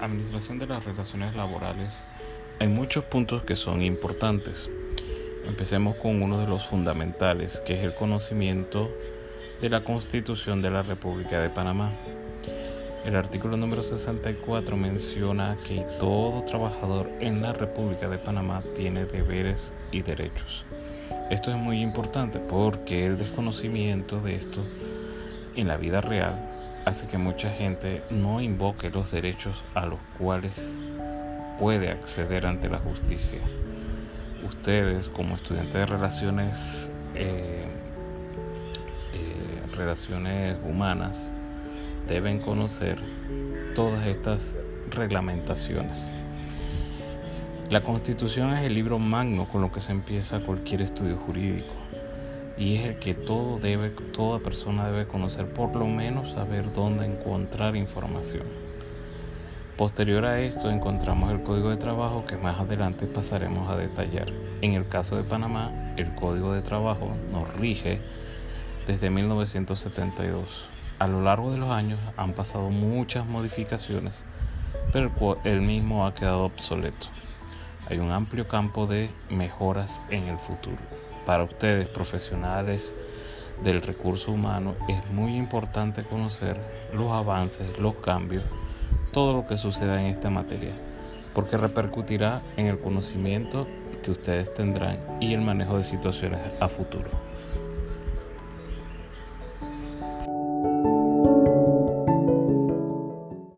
administración de las relaciones laborales hay muchos puntos que son importantes. Empecemos con uno de los fundamentales, que es el conocimiento de la Constitución de la República de Panamá. El artículo número 64 menciona que todo trabajador en la República de Panamá tiene deberes y derechos. Esto es muy importante porque el desconocimiento de esto en la vida real hace que mucha gente no invoque los derechos a los cuales puede acceder ante la justicia. Ustedes como estudiantes de relaciones, eh, eh, relaciones humanas deben conocer todas estas reglamentaciones. La constitución es el libro magno con lo que se empieza cualquier estudio jurídico y es el que todo debe, toda persona debe conocer, por lo menos saber dónde encontrar información. Posterior a esto encontramos el Código de Trabajo que más adelante pasaremos a detallar. En el caso de Panamá, el Código de Trabajo nos rige desde 1972. A lo largo de los años han pasado muchas modificaciones, pero el mismo ha quedado obsoleto. Hay un amplio campo de mejoras en el futuro para ustedes, profesionales del recurso humano, es muy importante conocer los avances, los cambios, todo lo que suceda en esta materia, porque repercutirá en el conocimiento que ustedes tendrán y el manejo de situaciones a futuro.